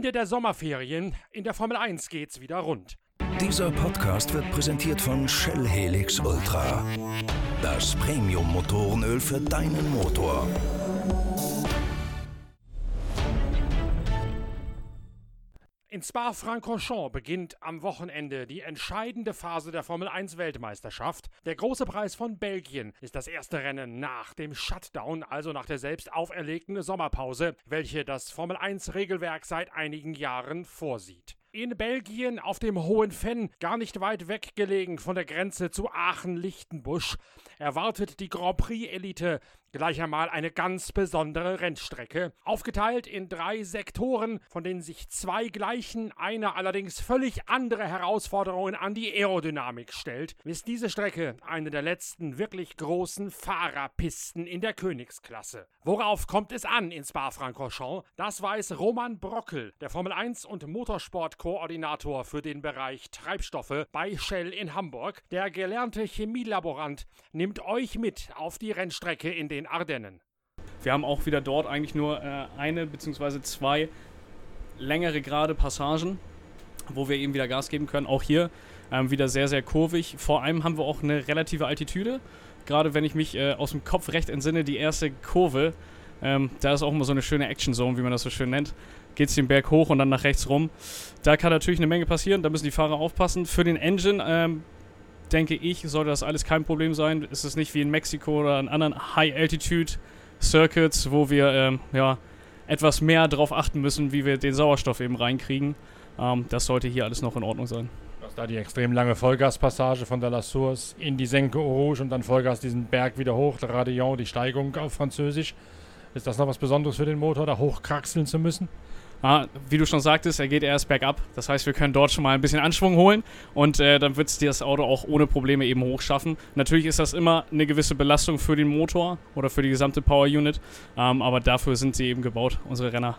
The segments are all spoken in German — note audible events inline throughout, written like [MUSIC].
Ende der Sommerferien. In der Formel 1 geht's wieder rund. Dieser Podcast wird präsentiert von Shell Helix Ultra. Das Premium-Motorenöl für deinen Motor. In Spa-Francorchamps beginnt am Wochenende die entscheidende Phase der Formel 1 Weltmeisterschaft. Der große Preis von Belgien ist das erste Rennen nach dem Shutdown, also nach der selbst auferlegten Sommerpause, welche das Formel 1 Regelwerk seit einigen Jahren vorsieht. In Belgien auf dem Hohen Fenn, gar nicht weit weg gelegen von der Grenze zu Aachen-Lichtenbusch, erwartet die Grand Prix-Elite gleich einmal eine ganz besondere Rennstrecke. Aufgeteilt in drei Sektoren, von denen sich zwei gleichen, eine allerdings völlig andere Herausforderungen an die Aerodynamik stellt, ist diese Strecke eine der letzten wirklich großen Fahrerpisten in der Königsklasse. Worauf kommt es an in Spa-Francorchamps? Das weiß Roman Brockel, der Formel 1 und Motorsportkoordinator für den Bereich Treibstoffe bei Shell in Hamburg. Der gelernte Chemielaborant nimmt euch mit auf die Rennstrecke in den Ardennen. Wir haben auch wieder dort eigentlich nur äh, eine bzw. zwei längere gerade Passagen, wo wir eben wieder Gas geben können. Auch hier ähm, wieder sehr, sehr kurvig. Vor allem haben wir auch eine relative Altitude. Gerade wenn ich mich äh, aus dem Kopf recht entsinne, die erste Kurve, ähm, da ist auch immer so eine schöne Action Zone, wie man das so schön nennt. Geht es den Berg hoch und dann nach rechts rum. Da kann natürlich eine Menge passieren, da müssen die Fahrer aufpassen. Für den Engine ähm, denke ich, sollte das alles kein Problem sein. Es ist nicht wie in Mexiko oder in anderen High-Altitude-Circuits, wo wir ähm, ja, etwas mehr darauf achten müssen, wie wir den Sauerstoff eben reinkriegen. Ähm, das sollte hier alles noch in Ordnung sein. Das da die extrem lange Vollgaspassage von der La Source in die Senke Rouge und dann Vollgas diesen Berg wieder hoch, der Radillon, die Steigung auf Französisch. Ist das noch was Besonderes für den Motor, da hochkraxeln zu müssen? Ah, wie du schon sagtest, er geht erst bergab. Das heißt, wir können dort schon mal ein bisschen Anschwung holen und äh, dann wird es das Auto auch ohne Probleme eben hochschaffen. Natürlich ist das immer eine gewisse Belastung für den Motor oder für die gesamte Power Unit, ähm, aber dafür sind sie eben gebaut, unsere Renner.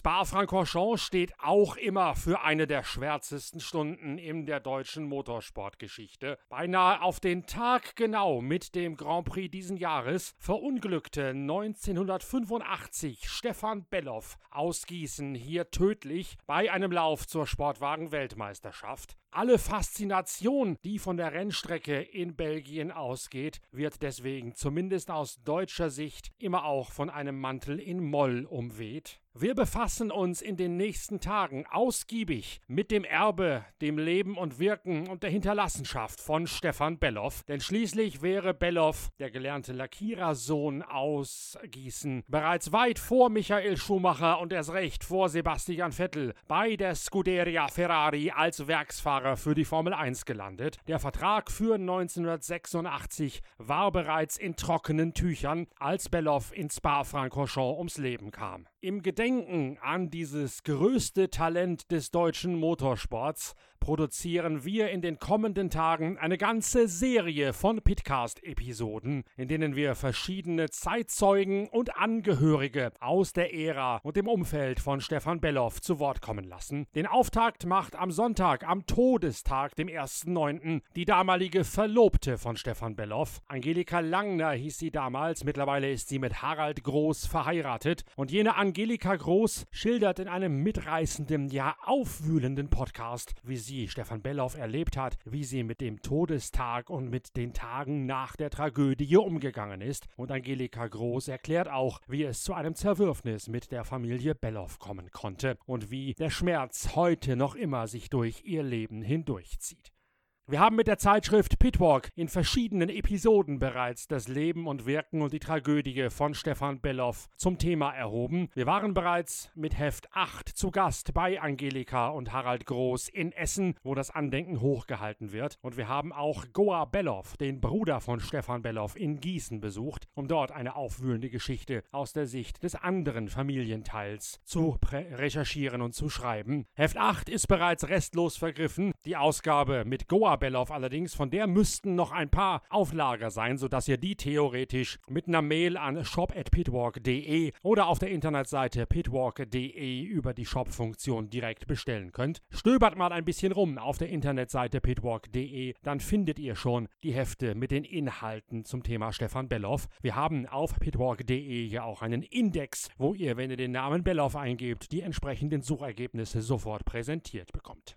Spa-Francorchamps steht auch immer für eine der schwärzesten Stunden in der deutschen Motorsportgeschichte. Beinahe auf den Tag genau mit dem Grand Prix diesen Jahres verunglückte 1985 Stefan Belloff aus Gießen hier tödlich bei einem Lauf zur Sportwagen-Weltmeisterschaft. Alle Faszination, die von der Rennstrecke in Belgien ausgeht, wird deswegen zumindest aus deutscher Sicht immer auch von einem Mantel in Moll umweht. Wir befassen uns in den nächsten Tagen ausgiebig mit dem Erbe, dem Leben und Wirken und der Hinterlassenschaft von Stefan Belloff, denn schließlich wäre Belloff, der gelernte Lackierersohn aus Gießen, bereits weit vor Michael Schumacher und erst recht vor Sebastian Vettel bei der Scuderia Ferrari als Werksfahrer für die Formel 1 gelandet. Der Vertrag für 1986 war bereits in trockenen Tüchern, als Belloff in Spa-Francorchamps ums Leben kam. Im Gedenken an dieses größte Talent des deutschen Motorsports produzieren wir in den kommenden Tagen eine ganze Serie von Pitcast-Episoden, in denen wir verschiedene Zeitzeugen und Angehörige aus der Ära und dem Umfeld von Stefan Belloff zu Wort kommen lassen. Den Auftakt macht am Sonntag, am Todestag, dem 1.9., die damalige Verlobte von Stefan Belloff. Angelika Langner hieß sie damals, mittlerweile ist sie mit Harald Groß verheiratet und jene Angelika Groß schildert in einem mitreißenden, ja aufwühlenden Podcast, wie sie Stefan Belloff erlebt hat, wie sie mit dem Todestag und mit den Tagen nach der Tragödie umgegangen ist. Und Angelika Groß erklärt auch, wie es zu einem Zerwürfnis mit der Familie Belloff kommen konnte und wie der Schmerz heute noch immer sich durch ihr Leben hindurchzieht. Wir haben mit der Zeitschrift Pitwalk in verschiedenen Episoden bereits das Leben und Wirken und die Tragödie von Stefan Belloff zum Thema erhoben. Wir waren bereits mit Heft 8 zu Gast bei Angelika und Harald Groß in Essen, wo das Andenken hochgehalten wird. Und wir haben auch Goa Belloff, den Bruder von Stefan Belloff, in Gießen besucht, um dort eine aufwühlende Geschichte aus der Sicht des anderen Familienteils zu recherchieren und zu schreiben. Heft 8 ist bereits restlos vergriffen. Die Ausgabe mit Goa Belloff allerdings, von der müssten noch ein paar Auflager sein, sodass ihr die theoretisch mit einer Mail an shop@pitwalk.de oder auf der Internetseite pitwalk.de über die Shop-Funktion direkt bestellen könnt. Stöbert mal ein bisschen rum auf der Internetseite pitwalk.de, dann findet ihr schon die Hefte mit den Inhalten zum Thema Stefan Belloff. Wir haben auf pitwalk.de ja auch einen Index, wo ihr, wenn ihr den Namen Belloff eingebt, die entsprechenden Suchergebnisse sofort präsentiert bekommt.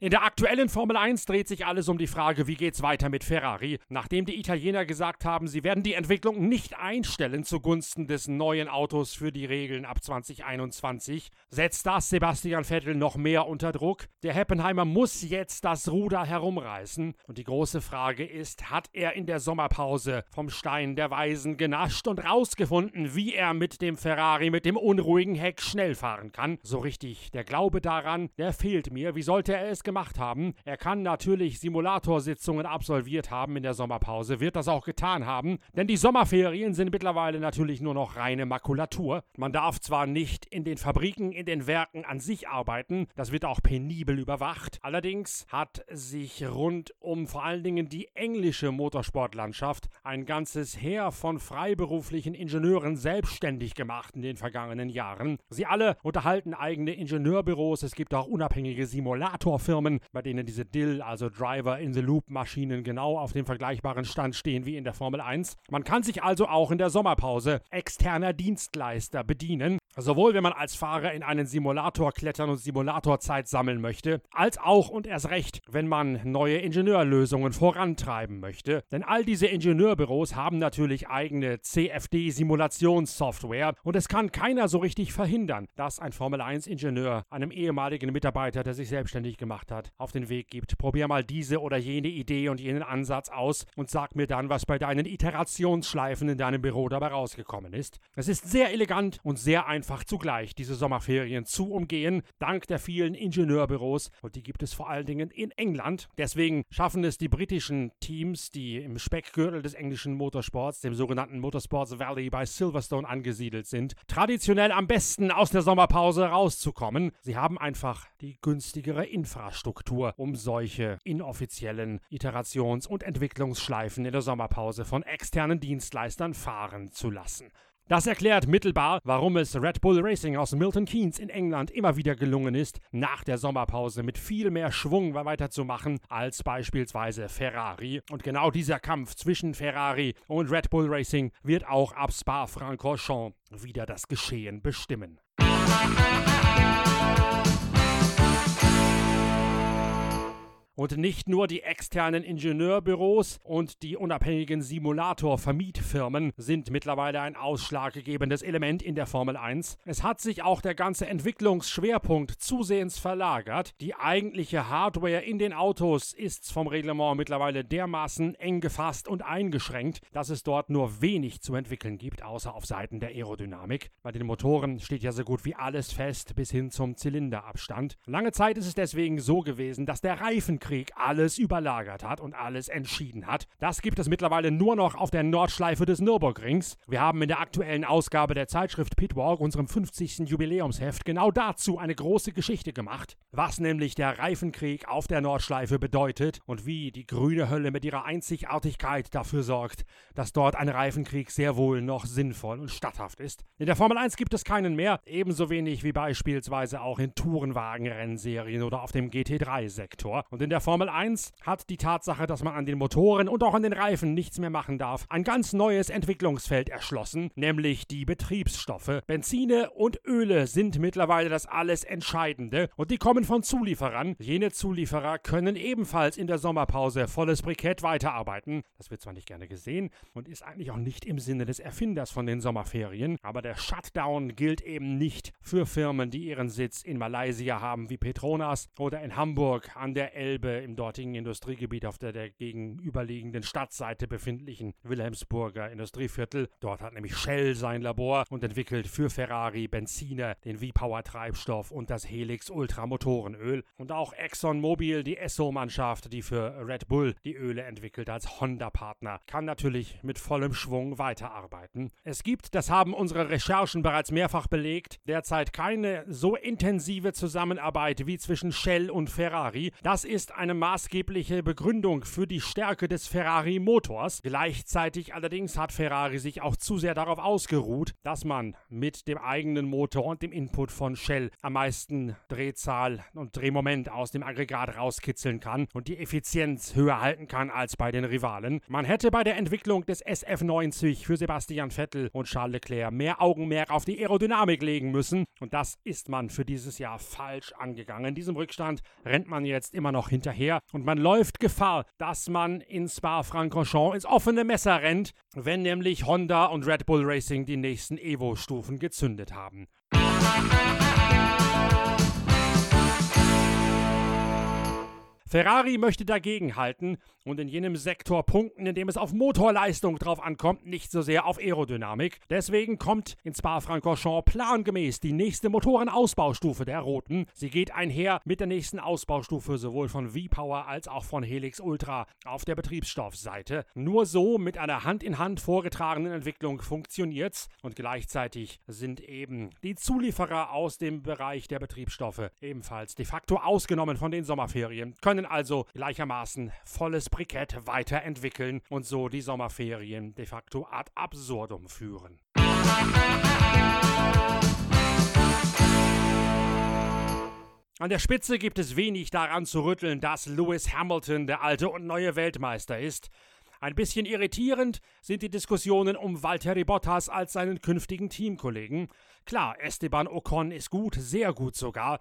In der aktuellen Formel 1 dreht sich alles um die Frage, wie geht's weiter mit Ferrari, nachdem die Italiener gesagt haben, sie werden die Entwicklung nicht einstellen zugunsten des neuen Autos für die Regeln ab 2021, setzt das Sebastian Vettel noch mehr unter Druck. Der Heppenheimer muss jetzt das Ruder herumreißen und die große Frage ist, hat er in der Sommerpause vom Stein der Weisen genascht und rausgefunden, wie er mit dem Ferrari mit dem unruhigen Heck schnell fahren kann? So richtig, der Glaube daran, der fehlt mir. Wie sollte er es gemacht haben. Er kann natürlich Simulatorsitzungen absolviert haben in der Sommerpause, wird das auch getan haben, denn die Sommerferien sind mittlerweile natürlich nur noch reine Makulatur. Man darf zwar nicht in den Fabriken, in den Werken an sich arbeiten, das wird auch penibel überwacht. Allerdings hat sich rund um vor allen Dingen die englische Motorsportlandschaft ein ganzes Heer von freiberuflichen Ingenieuren selbstständig gemacht in den vergangenen Jahren. Sie alle unterhalten eigene Ingenieurbüros, es gibt auch unabhängige Simulatorfirmen, Firmen, bei denen diese Dill, also Driver in the Loop Maschinen genau auf dem vergleichbaren Stand stehen wie in der Formel 1. Man kann sich also auch in der Sommerpause externer Dienstleister bedienen, sowohl wenn man als Fahrer in einen Simulator klettern und Simulatorzeit sammeln möchte, als auch und erst recht, wenn man neue Ingenieurlösungen vorantreiben möchte. Denn all diese Ingenieurbüros haben natürlich eigene CFD-Simulationssoftware und es kann keiner so richtig verhindern, dass ein Formel 1-Ingenieur einem ehemaligen Mitarbeiter, der sich selbstständig gemacht hat, auf den Weg gibt. Probier mal diese oder jene Idee und jenen Ansatz aus und sag mir dann, was bei deinen Iterationsschleifen in deinem Büro dabei rausgekommen ist. Es ist sehr elegant und sehr einfach zugleich, diese Sommerferien zu umgehen, dank der vielen Ingenieurbüros und die gibt es vor allen Dingen in England. Deswegen schaffen es die britischen Teams, die im Speckgürtel des englischen Motorsports, dem sogenannten Motorsports Valley bei Silverstone angesiedelt sind, traditionell am besten aus der Sommerpause rauszukommen. Sie haben einfach die günstigere. Infrastruktur, um solche inoffiziellen Iterations- und Entwicklungsschleifen in der Sommerpause von externen Dienstleistern fahren zu lassen. Das erklärt mittelbar, warum es Red Bull Racing aus Milton Keynes in England immer wieder gelungen ist, nach der Sommerpause mit viel mehr Schwung weiterzumachen als beispielsweise Ferrari. Und genau dieser Kampf zwischen Ferrari und Red Bull Racing wird auch ab Spa-Francorchamps wieder das Geschehen bestimmen. Und nicht nur die externen Ingenieurbüros und die unabhängigen Simulator-Vermietfirmen sind mittlerweile ein ausschlaggebendes Element in der Formel 1. Es hat sich auch der ganze Entwicklungsschwerpunkt zusehends verlagert. Die eigentliche Hardware in den Autos ist vom Reglement mittlerweile dermaßen eng gefasst und eingeschränkt, dass es dort nur wenig zu entwickeln gibt, außer auf Seiten der Aerodynamik. Bei den Motoren steht ja so gut wie alles fest bis hin zum Zylinderabstand. Lange Zeit ist es deswegen so gewesen, dass der Reifen Krieg alles überlagert hat und alles entschieden hat. Das gibt es mittlerweile nur noch auf der Nordschleife des Nürburgrings. Wir haben in der aktuellen Ausgabe der Zeitschrift Pitwalk, unserem 50. Jubiläumsheft, genau dazu eine große Geschichte gemacht, was nämlich der Reifenkrieg auf der Nordschleife bedeutet und wie die grüne Hölle mit ihrer Einzigartigkeit dafür sorgt, dass dort ein Reifenkrieg sehr wohl noch sinnvoll und statthaft ist. In der Formel 1 gibt es keinen mehr, ebenso wenig wie beispielsweise auch in Tourenwagen-Rennserien oder auf dem GT3-Sektor. Und in der der Formel 1 hat die Tatsache, dass man an den Motoren und auch an den Reifen nichts mehr machen darf, ein ganz neues Entwicklungsfeld erschlossen, nämlich die Betriebsstoffe. Benzine und Öle sind mittlerweile das alles Entscheidende und die kommen von Zulieferern. Jene Zulieferer können ebenfalls in der Sommerpause volles Brikett weiterarbeiten. Das wird zwar nicht gerne gesehen und ist eigentlich auch nicht im Sinne des Erfinders von den Sommerferien, aber der Shutdown gilt eben nicht für Firmen, die ihren Sitz in Malaysia haben wie Petronas oder in Hamburg an der Elbe Elbe im dortigen Industriegebiet auf der, der gegenüberliegenden Stadtseite befindlichen Wilhelmsburger Industrieviertel. Dort hat nämlich Shell sein Labor und entwickelt für Ferrari Benziner, den V-Power Treibstoff und das Helix Ultra Motorenöl. Und auch ExxonMobil, die Esso-Mannschaft, die für Red Bull die Öle entwickelt als Honda-Partner, kann natürlich mit vollem Schwung weiterarbeiten. Es gibt, das haben unsere Recherchen bereits mehrfach belegt, derzeit keine so intensive Zusammenarbeit wie zwischen Shell und Ferrari. Das ist eine maßgebliche Begründung für die Stärke des Ferrari-Motors. Gleichzeitig allerdings hat Ferrari sich auch zu sehr darauf ausgeruht, dass man mit dem eigenen Motor und dem Input von Shell am meisten Drehzahl und Drehmoment aus dem Aggregat rauskitzeln kann und die Effizienz höher halten kann als bei den Rivalen. Man hätte bei der Entwicklung des SF90 für Sebastian Vettel und Charles Leclerc mehr Augenmerk auf die Aerodynamik legen müssen und das ist man für dieses Jahr falsch angegangen. Diesem Rückstand rennt man jetzt immer noch hinterher und man läuft Gefahr, dass man in Spa-Francorchamps ins offene Messer rennt, wenn nämlich Honda und Red Bull Racing die nächsten Evo-Stufen gezündet haben. Ferrari möchte dagegenhalten und in jenem Sektor punkten, in dem es auf Motorleistung drauf ankommt, nicht so sehr auf Aerodynamik. Deswegen kommt in Spa-Francorchamps plangemäß die nächste Motorenausbaustufe der Roten. Sie geht einher mit der nächsten Ausbaustufe sowohl von V-Power als auch von Helix Ultra auf der Betriebsstoffseite. Nur so mit einer Hand in Hand vorgetragenen Entwicklung funktioniert's und gleichzeitig sind eben die Zulieferer aus dem Bereich der Betriebsstoffe ebenfalls de facto ausgenommen von den Sommerferien, können also gleichermaßen volles Brikett weiterentwickeln und so die Sommerferien de facto ad absurdum führen. An der Spitze gibt es wenig daran zu rütteln, dass Lewis Hamilton der alte und neue Weltmeister ist. Ein bisschen irritierend sind die Diskussionen um Valtteri Bottas als seinen künftigen Teamkollegen. Klar, Esteban Ocon ist gut, sehr gut sogar,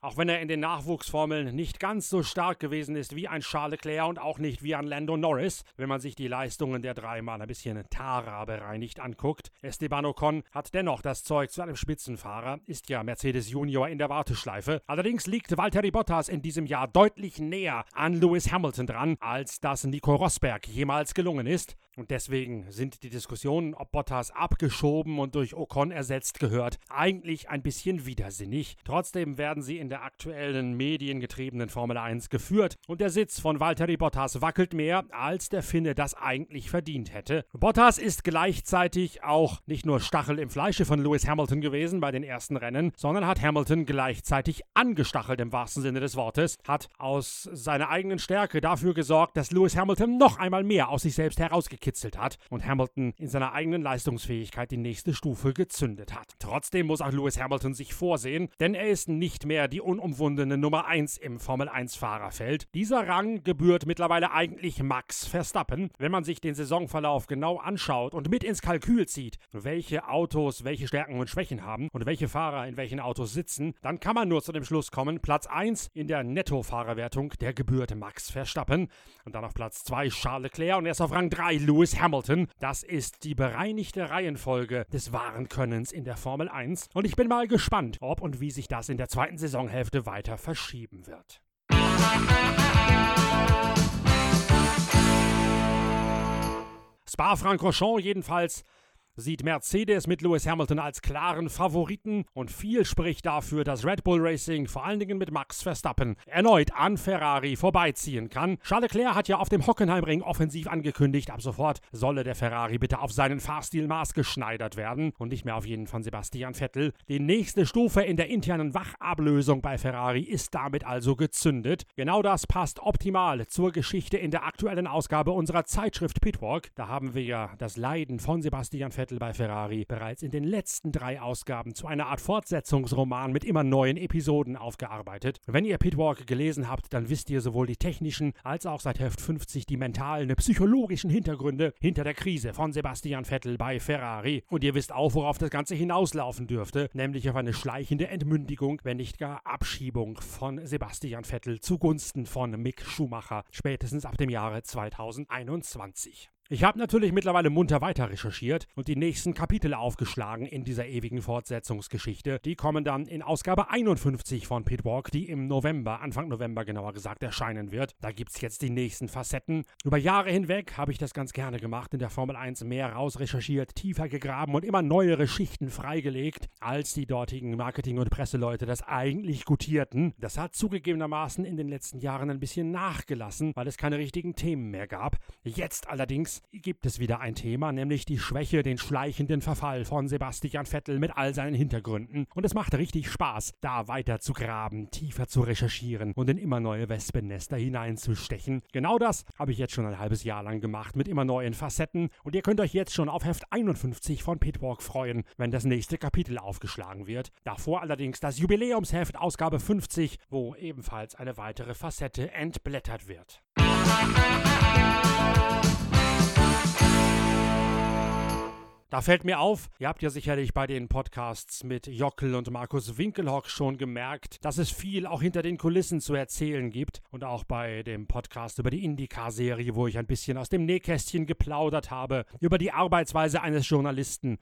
auch wenn er in den Nachwuchsformeln nicht ganz so stark gewesen ist wie ein Charles Leclerc und auch nicht wie ein Lando Norris, wenn man sich die Leistungen der dreimal ein bisschen Tara bereinigt anguckt. Esteban Ocon hat dennoch das Zeug zu einem Spitzenfahrer, ist ja Mercedes Junior in der Warteschleife. Allerdings liegt Valtteri Bottas in diesem Jahr deutlich näher an Lewis Hamilton dran, als das Nico Rosberg jemals gelungen ist. Und deswegen sind die Diskussionen, ob Bottas abgeschoben und durch Ocon ersetzt gehört, eigentlich ein bisschen widersinnig. Trotzdem werden sie in der aktuellen mediengetriebenen Formel 1 geführt und der Sitz von Valtteri Bottas wackelt mehr, als der Finne das eigentlich verdient hätte. Bottas ist gleichzeitig auch nicht nur Stachel im Fleische von Lewis Hamilton gewesen bei den ersten Rennen, sondern hat Hamilton gleichzeitig angestachelt im wahrsten Sinne des Wortes, hat aus seiner eigenen Stärke dafür gesorgt, dass Lewis Hamilton noch einmal mehr aus sich selbst herausgekitzelt hat und Hamilton in seiner eigenen Leistungsfähigkeit die nächste Stufe gezündet hat. Trotzdem muss auch Lewis Hamilton sich vorsehen, denn er ist nicht mehr die unumwundene Nummer 1 im Formel 1 Fahrerfeld. Dieser Rang gebührt mittlerweile eigentlich Max Verstappen. Wenn man sich den Saisonverlauf genau anschaut und mit ins Kalkül zieht, welche Autos welche Stärken und Schwächen haben und welche Fahrer in welchen Autos sitzen, dann kann man nur zu dem Schluss kommen, Platz 1 in der Nettofahrerwertung, der gebührt Max Verstappen. Und dann auf Platz 2 Charles Leclerc und erst auf Rang 3 Lewis Hamilton. Das ist die bereinigte Reihenfolge des wahren Könnens in der Formel 1. Und ich bin mal gespannt, ob und wie sich das in der zweiten Saisonhälfte weiter verschieben wird. Spa-Francorchamps jedenfalls sieht Mercedes mit Lewis Hamilton als klaren Favoriten und viel spricht dafür, dass Red Bull Racing vor allen Dingen mit Max Verstappen erneut an Ferrari vorbeiziehen kann. Charles Leclerc hat ja auf dem Hockenheimring offensiv angekündigt, ab sofort solle der Ferrari bitte auf seinen Fahrstil maßgeschneidert werden und nicht mehr auf jeden von Sebastian Vettel. Die nächste Stufe in der internen Wachablösung bei Ferrari ist damit also gezündet. Genau das passt optimal zur Geschichte in der aktuellen Ausgabe unserer Zeitschrift Pitwalk. Da haben wir ja das Leiden von Sebastian Vettel bei Ferrari bereits in den letzten drei Ausgaben zu einer Art Fortsetzungsroman mit immer neuen Episoden aufgearbeitet. Wenn ihr Pitwalk gelesen habt, dann wisst ihr sowohl die technischen als auch seit Heft 50 die mentalen, psychologischen Hintergründe hinter der Krise von Sebastian Vettel bei Ferrari. Und ihr wisst auch, worauf das Ganze hinauslaufen dürfte, nämlich auf eine schleichende Entmündigung, wenn nicht gar Abschiebung von Sebastian Vettel zugunsten von Mick Schumacher, spätestens ab dem Jahre 2021. Ich habe natürlich mittlerweile munter weiter recherchiert und die nächsten Kapitel aufgeschlagen in dieser ewigen Fortsetzungsgeschichte. Die kommen dann in Ausgabe 51 von Pitwalk, die im November, Anfang November genauer gesagt, erscheinen wird. Da gibt es jetzt die nächsten Facetten. Über Jahre hinweg habe ich das ganz gerne gemacht, in der Formel 1 mehr rausrecherchiert, tiefer gegraben und immer neuere Schichten freigelegt, als die dortigen Marketing- und Presseleute das eigentlich gutierten. Das hat zugegebenermaßen in den letzten Jahren ein bisschen nachgelassen, weil es keine richtigen Themen mehr gab. Jetzt allerdings gibt es wieder ein Thema, nämlich die Schwäche, den schleichenden Verfall von Sebastian Vettel mit all seinen Hintergründen. Und es macht richtig Spaß, da weiter zu graben, tiefer zu recherchieren und in immer neue Wespennester hineinzustechen. Genau das habe ich jetzt schon ein halbes Jahr lang gemacht mit immer neuen Facetten und ihr könnt euch jetzt schon auf Heft 51 von Pitwalk freuen, wenn das nächste Kapitel aufgeschlagen wird. Davor allerdings das Jubiläumsheft Ausgabe 50, wo ebenfalls eine weitere Facette entblättert wird. Da fällt mir auf, ihr habt ja sicherlich bei den Podcasts mit Jockel und Markus Winkelhock schon gemerkt, dass es viel auch hinter den Kulissen zu erzählen gibt. Und auch bei dem Podcast über die Indycar-Serie, wo ich ein bisschen aus dem Nähkästchen geplaudert habe, über die Arbeitsweise eines Journalisten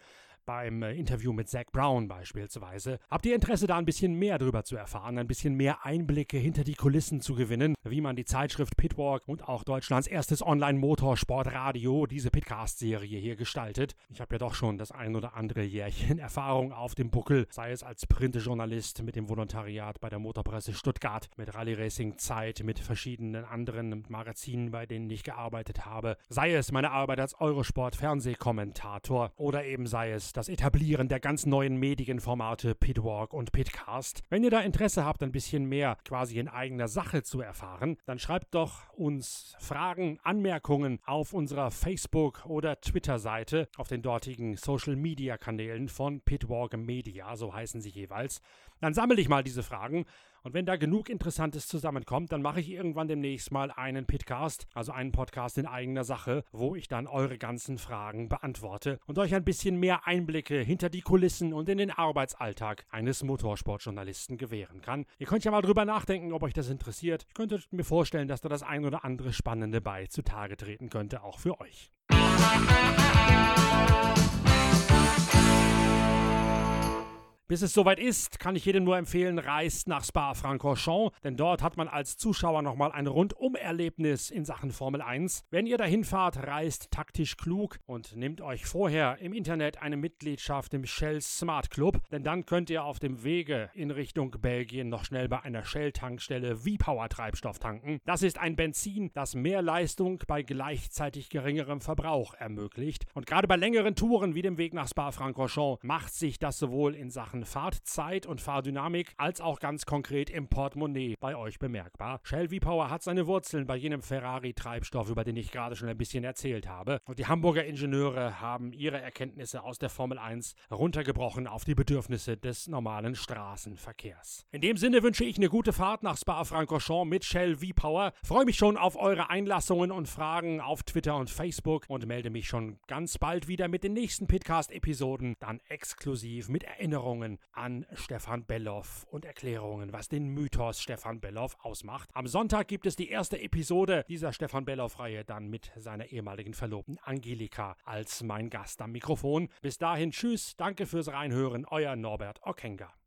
beim äh, Interview mit Zach Brown beispielsweise. Habt ihr Interesse da ein bisschen mehr darüber zu erfahren, ein bisschen mehr Einblicke hinter die Kulissen zu gewinnen, wie man die Zeitschrift Pitwalk und auch Deutschlands erstes Online-Motorsportradio, diese Pitcast-Serie hier gestaltet? Ich habe ja doch schon das ein oder andere Jährchen [LAUGHS] Erfahrung auf dem Buckel, sei es als Printjournalist mit dem Volontariat bei der Motorpresse Stuttgart, mit Rallye Racing Zeit, mit verschiedenen anderen Magazinen, bei denen ich gearbeitet habe, sei es meine Arbeit als Eurosport-Fernsehkommentator oder eben sei es das Etablieren der ganz neuen Medienformate Pitwalk und Pitcast. Wenn ihr da Interesse habt, ein bisschen mehr quasi in eigener Sache zu erfahren, dann schreibt doch uns Fragen, Anmerkungen auf unserer Facebook- oder Twitter-Seite, auf den dortigen Social-Media-Kanälen von Pitwalk Media, so heißen sie jeweils. Dann sammle ich mal diese Fragen und wenn da genug Interessantes zusammenkommt, dann mache ich irgendwann demnächst mal einen Pitcast, also einen Podcast in eigener Sache, wo ich dann eure ganzen Fragen beantworte und euch ein bisschen mehr Einblicke hinter die Kulissen und in den Arbeitsalltag eines Motorsportjournalisten gewähren kann. Ihr könnt ja mal drüber nachdenken, ob euch das interessiert. Ich könnte mir vorstellen, dass da das ein oder andere Spannende bei zutage treten könnte, auch für euch. Bis es soweit ist, kann ich jedem nur empfehlen, reist nach Spa-Francorchamps, denn dort hat man als Zuschauer nochmal ein Rundum-Erlebnis in Sachen Formel 1. Wenn ihr dahin fahrt, reist taktisch klug und nehmt euch vorher im Internet eine Mitgliedschaft im Shell Smart Club, denn dann könnt ihr auf dem Wege in Richtung Belgien noch schnell bei einer Shell-Tankstelle V-Power-Treibstoff tanken. Das ist ein Benzin, das mehr Leistung bei gleichzeitig geringerem Verbrauch ermöglicht. Und gerade bei längeren Touren wie dem Weg nach Spa-Francorchamps macht sich das sowohl in Sachen Fahrtzeit und Fahrdynamik als auch ganz konkret im Portemonnaie bei euch bemerkbar. Shell V-Power hat seine Wurzeln bei jenem Ferrari-Treibstoff, über den ich gerade schon ein bisschen erzählt habe. Und die Hamburger Ingenieure haben ihre Erkenntnisse aus der Formel 1 runtergebrochen auf die Bedürfnisse des normalen Straßenverkehrs. In dem Sinne wünsche ich eine gute Fahrt nach Spa-Francorchamps mit Shell V-Power. Freue mich schon auf eure Einlassungen und Fragen auf Twitter und Facebook und melde mich schon ganz bald wieder mit den nächsten Pitcast-Episoden, dann exklusiv mit Erinnerungen an Stefan Belloff und Erklärungen, was den Mythos Stefan Belloff ausmacht. Am Sonntag gibt es die erste Episode dieser Stefan Belloff-Reihe dann mit seiner ehemaligen Verlobten Angelika als mein Gast am Mikrofon. Bis dahin, tschüss, danke fürs Reinhören, euer Norbert Okenga.